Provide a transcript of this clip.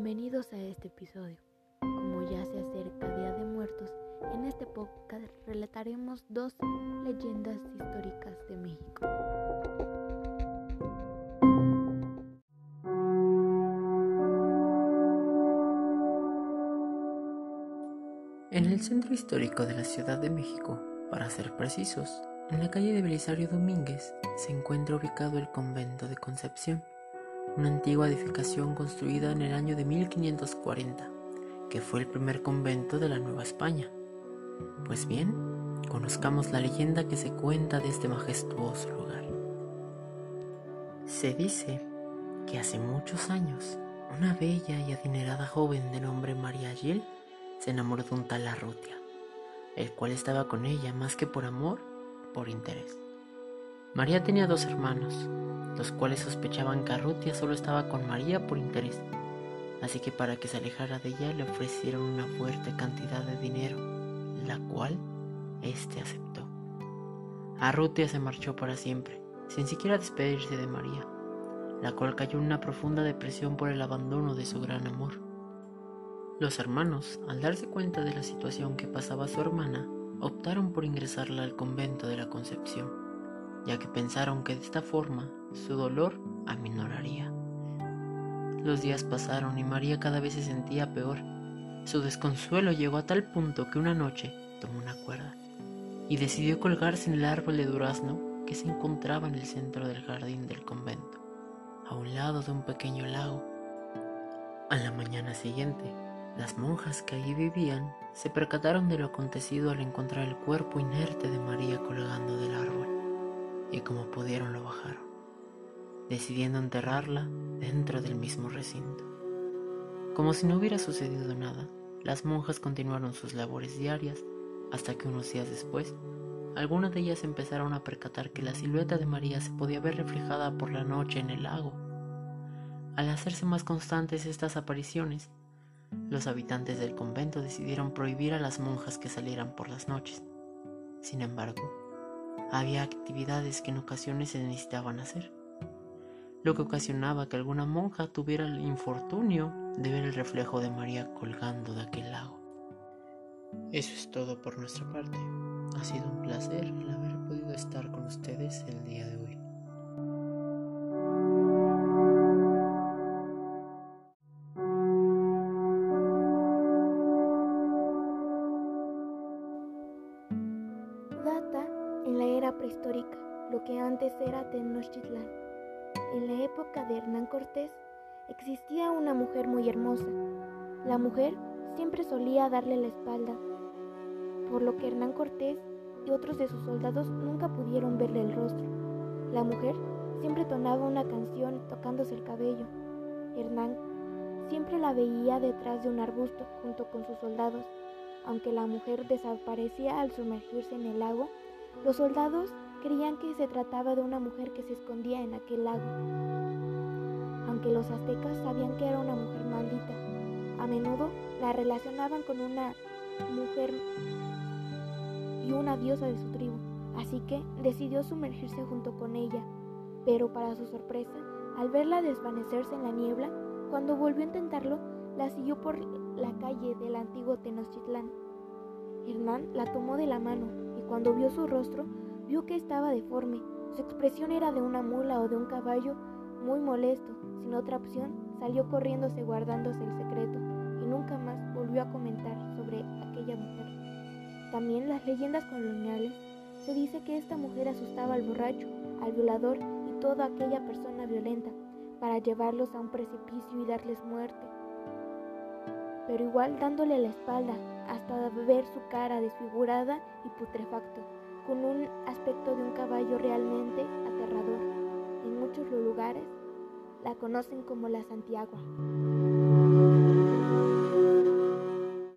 Bienvenidos a este episodio. Como ya se acerca Día de Muertos, en este podcast relataremos dos leyendas históricas de México. En el centro histórico de la Ciudad de México, para ser precisos, en la calle de Belisario Domínguez, se encuentra ubicado el convento de Concepción una antigua edificación construida en el año de 1540, que fue el primer convento de la Nueva España. Pues bien, conozcamos la leyenda que se cuenta de este majestuoso lugar. Se dice que hace muchos años, una bella y adinerada joven de nombre María Gil se enamoró de un tal Arrutia, el cual estaba con ella más que por amor, por interés. María tenía dos hermanos, los cuales sospechaban que Arrutia solo estaba con María por interés, así que para que se alejara de ella le ofrecieron una fuerte cantidad de dinero, la cual éste aceptó. Arrutia se marchó para siempre, sin siquiera despedirse de María, la cual cayó en una profunda depresión por el abandono de su gran amor. Los hermanos, al darse cuenta de la situación que pasaba su hermana, optaron por ingresarla al convento de la Concepción, ya que pensaron que de esta forma su dolor aminoraría. Los días pasaron y María cada vez se sentía peor. Su desconsuelo llegó a tal punto que una noche tomó una cuerda y decidió colgarse en el árbol de durazno que se encontraba en el centro del jardín del convento, a un lado de un pequeño lago. A la mañana siguiente, las monjas que allí vivían se percataron de lo acontecido al encontrar el cuerpo inerte de María colgando del árbol, y como pudieron lo bajaron decidiendo enterrarla dentro del mismo recinto. Como si no hubiera sucedido nada, las monjas continuaron sus labores diarias hasta que unos días después, algunas de ellas empezaron a percatar que la silueta de María se podía ver reflejada por la noche en el lago. Al hacerse más constantes estas apariciones, los habitantes del convento decidieron prohibir a las monjas que salieran por las noches. Sin embargo, había actividades que en ocasiones se necesitaban hacer lo que ocasionaba que alguna monja tuviera el infortunio de ver el reflejo de María colgando de aquel lago. Eso es todo por nuestra parte. Ha sido un placer el haber podido estar con ustedes el día de hoy. La era prehistórica, lo que antes era Tenochtitlán. En la época de Hernán Cortés existía una mujer muy hermosa. La mujer siempre solía darle la espalda, por lo que Hernán Cortés y otros de sus soldados nunca pudieron verle el rostro. La mujer siempre tonaba una canción tocándose el cabello. Hernán siempre la veía detrás de un arbusto junto con sus soldados. Aunque la mujer desaparecía al sumergirse en el lago, los soldados creían que se trataba de una mujer que se escondía en aquel lago. Aunque los aztecas sabían que era una mujer maldita, a menudo la relacionaban con una mujer y una diosa de su tribu, así que decidió sumergirse junto con ella. Pero para su sorpresa, al verla desvanecerse en la niebla, cuando volvió a intentarlo, la siguió por la calle del antiguo Tenochtitlán. Hernán la tomó de la mano cuando vio su rostro, Vio que estaba deforme. Su expresión era de una mula o de un caballo muy molesto. Sin otra opción, salió corriéndose guardándose el secreto y nunca más volvió a comentar sobre aquella mujer. También las leyendas coloniales se dice que esta mujer asustaba al borracho, al violador y toda aquella persona violenta para llevarlos a un precipicio y darles muerte. Pero igual dándole la espalda hasta ver su cara desfigurada y putrefacto con un aspecto de un caballo realmente aterrador. En muchos lugares la conocen como la Santiago.